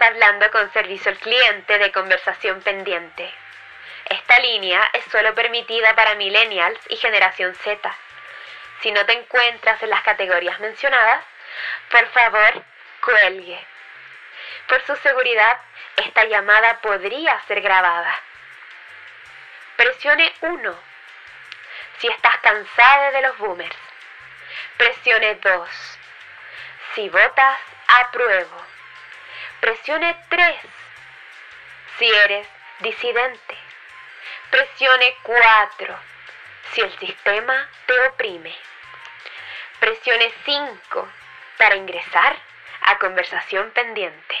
hablando con servicio al cliente de conversación pendiente. Esta línea es solo permitida para millennials y generación Z. Si no te encuentras en las categorías mencionadas, por favor, cuelgue. Por su seguridad, esta llamada podría ser grabada. Presione 1 si estás cansado de los boomers. Presione 2 si votas apruebo. Presione 3 si eres disidente. Presione 4 si el sistema te oprime. Presione 5 para ingresar a conversación pendiente.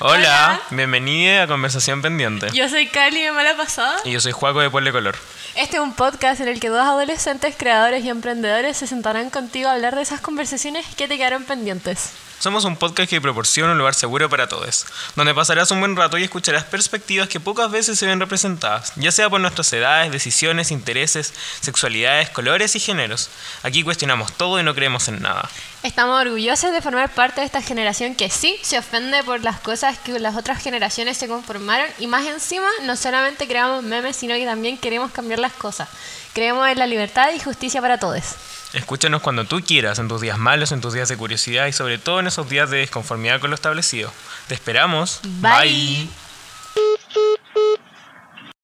Hola, bienvenida a Conversación Pendiente. Yo soy Cali de Mala Pasada. Y yo soy Juaco de Pueblo Color. Este es un podcast en el que dos adolescentes creadores y emprendedores se sentarán contigo a hablar de esas conversaciones que te quedaron pendientes. Somos un podcast que proporciona un lugar seguro para todos, donde pasarás un buen rato y escucharás perspectivas que pocas veces se ven representadas, ya sea por nuestras edades, decisiones, intereses, sexualidades, colores y géneros. Aquí cuestionamos todo y no creemos en nada. Estamos orgullosos de formar parte de esta generación que sí se ofende por las cosas que las otras generaciones se conformaron y más encima no solamente creamos memes, sino que también queremos cambiar las cosas. Creemos en la libertad y justicia para todos. Escúchanos cuando tú quieras, en tus días malos, en tus días de curiosidad y sobre todo en esos días de desconformidad con lo establecido. Te esperamos. Bye.